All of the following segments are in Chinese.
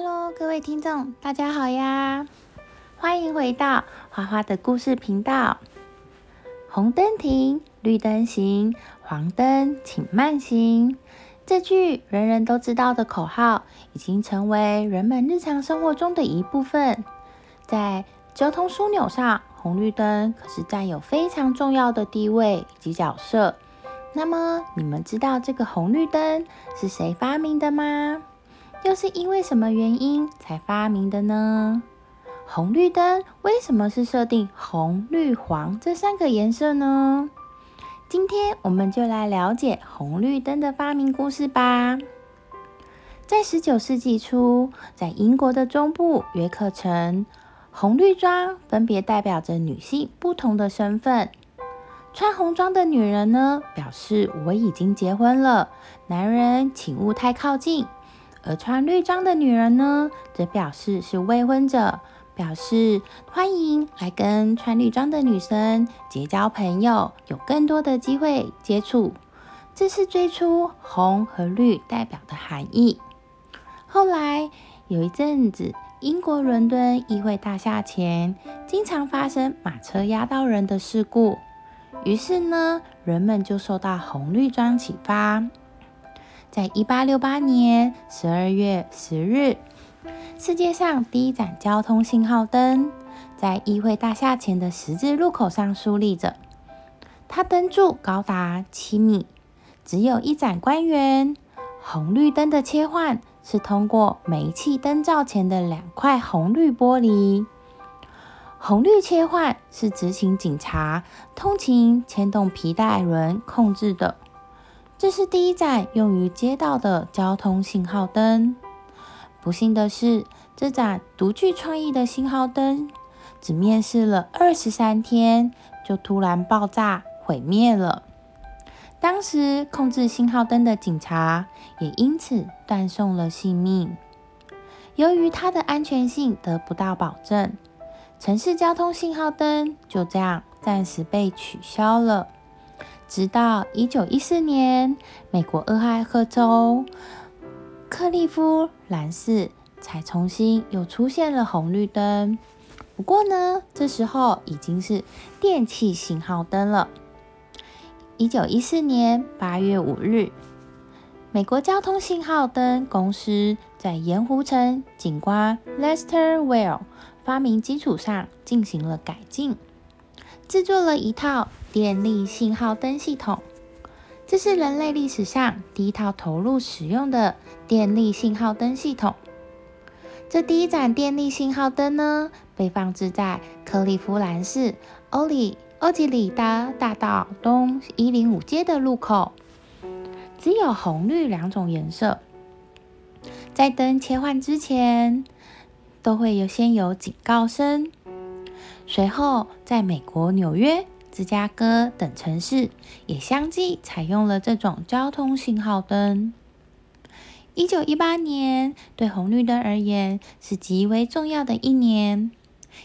Hello，各位听众，大家好呀！欢迎回到花花的故事频道。红灯停，绿灯行，黄灯请慢行。这句人人都知道的口号，已经成为人们日常生活中的一部分。在交通枢纽上，红绿灯可是占有非常重要的地位以及角色。那么，你们知道这个红绿灯是谁发明的吗？又是因为什么原因才发明的呢？红绿灯为什么是设定红、绿、黄这三个颜色呢？今天我们就来了解红绿灯的发明故事吧。在十九世纪初，在英国的中部约克城，红绿装分别代表着女性不同的身份。穿红装的女人呢，表示我已经结婚了，男人请勿太靠近。而穿绿装的女人呢，则表示是未婚者，表示欢迎来跟穿绿装的女生结交朋友，有更多的机会接触。这是最初红和绿代表的含义。后来有一阵子，英国伦敦议会大厦前经常发生马车压到人的事故，于是呢，人们就受到红绿装启发。在一八六八年十二月十日，世界上第一盏交通信号灯在议会大厦前的十字路口上竖立着。它灯柱高达七米，只有一盏光源。红绿灯的切换是通过煤气灯罩前的两块红绿玻璃。红绿切换是执行警察通勤牵动皮带轮控制的。这是第一盏用于街道的交通信号灯。不幸的是，这盏独具创意的信号灯只面世了二十三天，就突然爆炸毁灭了。当时控制信号灯的警察也因此断送了性命。由于它的安全性得不到保证，城市交通信号灯就这样暂时被取消了。直到一九一四年，美国俄亥俄州克利夫兰市才重新又出现了红绿灯。不过呢，这时候已经是电气信号灯了。一九一四年八月五日，美国交通信号灯公司在盐湖城警官 Lester Well 发明基础上进行了改进。制作了一套电力信号灯系统，这是人类历史上第一套投入使用的电力信号灯系统。这第一盏电力信号灯呢，被放置在克利夫兰市欧里欧吉里达大道东一零五街的路口，只有红绿两种颜色。在灯切换之前，都会有先有警告声。随后，在美国纽约、芝加哥等城市也相继采用了这种交通信号灯。一九一八年对红绿灯而言是极为重要的一年，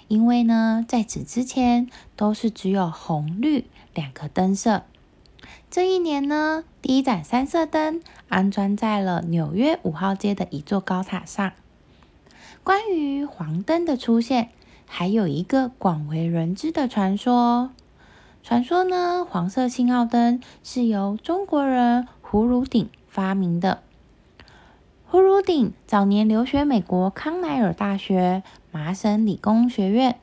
因为呢，在此之前都是只有红绿两个灯色。这一年呢，第一盏三色灯安装在了纽约五号街的一座高塔上。关于黄灯的出现。还有一个广为人知的传说，传说呢，黄色信号灯是由中国人胡汝鼎发明的。胡汝鼎早年留学美国康奈尔大学、麻省理工学院。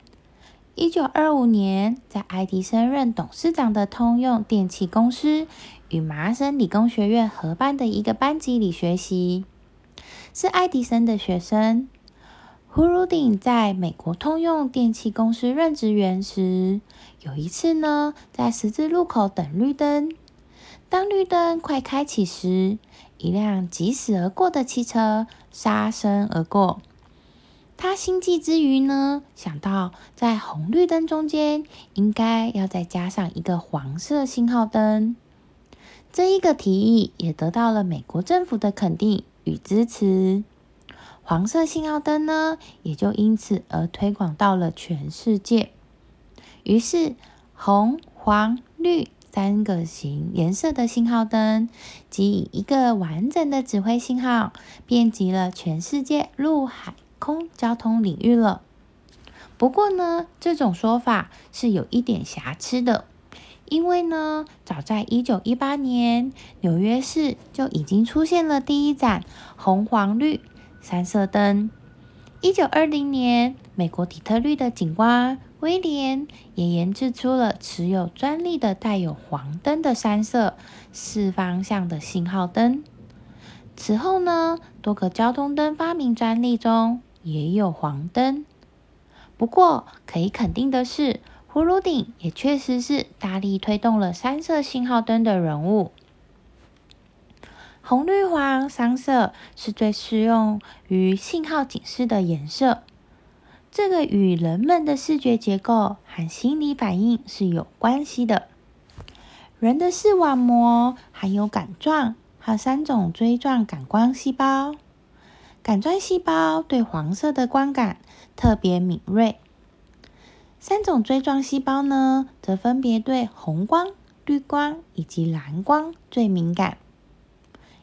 一九二五年，在爱迪生任董事长的通用电气公司与麻省理工学院合办的一个班级里学习，是爱迪生的学生。胡汝鼎在美国通用电气公司任职员时，有一次呢，在十字路口等绿灯。当绿灯快开启时，一辆疾驶而过的汽车杀身而过。他心悸之余呢，想到在红绿灯中间应该要再加上一个黄色信号灯。这一个提议也得到了美国政府的肯定与支持。黄色信号灯呢，也就因此而推广到了全世界。于是，红、黄、绿三个型颜色的信号灯，即以一个完整的指挥信号，遍及了全世界陆海空交通领域了。不过呢，这种说法是有一点瑕疵的，因为呢，早在一九一八年，纽约市就已经出现了第一盏红、黄、绿三色灯。一九二零年，美国底特律的警官威廉也研制出了持有专利的带有黄灯的三色四方向的信号灯。此后呢，多个交通灯发明专利中也有黄灯。不过，可以肯定的是，葫芦顶也确实是大力推动了三色信号灯的人物。红、绿、黄三色是最适用于信号警示的颜色。这个与人们的视觉结构和心理反应是有关系的。人的视网膜含有杆状和三种锥状感光细胞。杆状细胞对黄色的光感特别敏锐。三种锥状细胞呢，则分别对红光、绿光以及蓝光最敏感。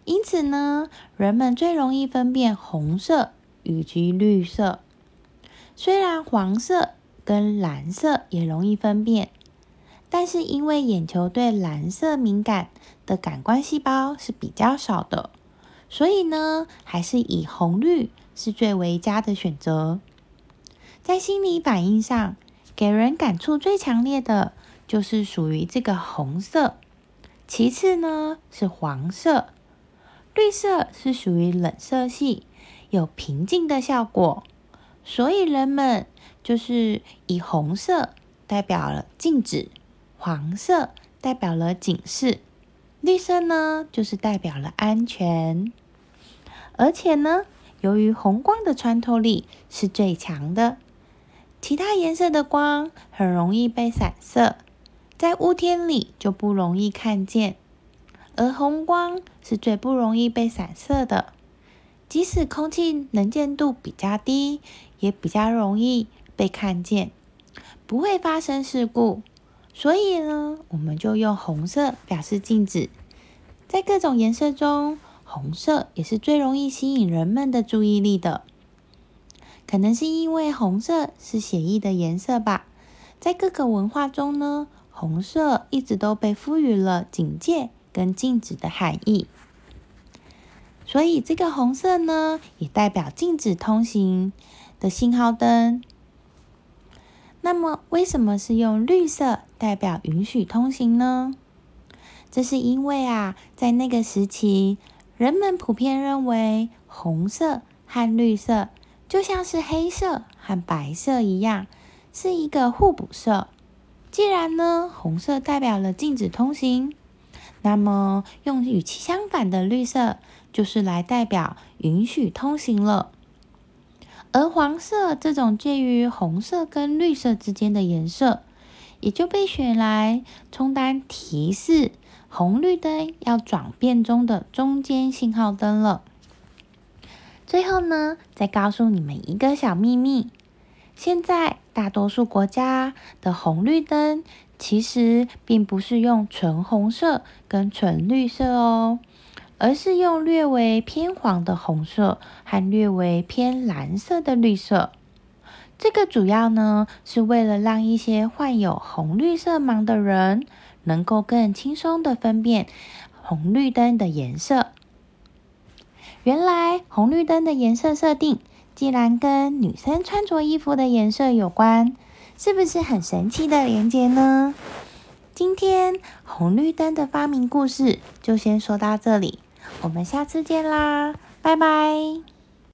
因此呢，人们最容易分辨红色以及绿色。虽然黄色跟蓝色也容易分辨，但是因为眼球对蓝色敏感的感官细胞是比较少的，所以呢，还是以红绿是最为佳的选择。在心理反应上，给人感触最强烈的就是属于这个红色，其次呢是黄色。绿色是属于冷色系，有平静的效果，所以人们就是以红色代表了静止，黄色代表了警示，绿色呢就是代表了安全。而且呢，由于红光的穿透力是最强的，其他颜色的光很容易被散射，在雾天里就不容易看见。而红光是最不容易被散射的，即使空气能见度比较低，也比较容易被看见，不会发生事故。所以呢，我们就用红色表示禁止。在各种颜色中，红色也是最容易吸引人们的注意力的。可能是因为红色是写意的颜色吧。在各个文化中呢，红色一直都被赋予了警戒。跟禁止的含义，所以这个红色呢，也代表禁止通行的信号灯。那么，为什么是用绿色代表允许通行呢？这是因为啊，在那个时期，人们普遍认为红色和绿色就像是黑色和白色一样，是一个互补色。既然呢，红色代表了禁止通行。那么，用与其相反的绿色，就是来代表允许通行了。而黄色这种介于红色跟绿色之间的颜色，也就被选来充当提示红绿灯要转变中的中间信号灯了。最后呢，再告诉你们一个小秘密：现在大多数国家的红绿灯。其实并不是用纯红色跟纯绿色哦，而是用略微偏黄的红色和略微偏蓝色的绿色。这个主要呢是为了让一些患有红绿色盲的人能够更轻松的分辨红绿灯的颜色。原来红绿灯的颜色设定，既然跟女生穿着衣服的颜色有关。是不是很神奇的连接呢？今天红绿灯的发明故事就先说到这里，我们下次见啦，拜拜。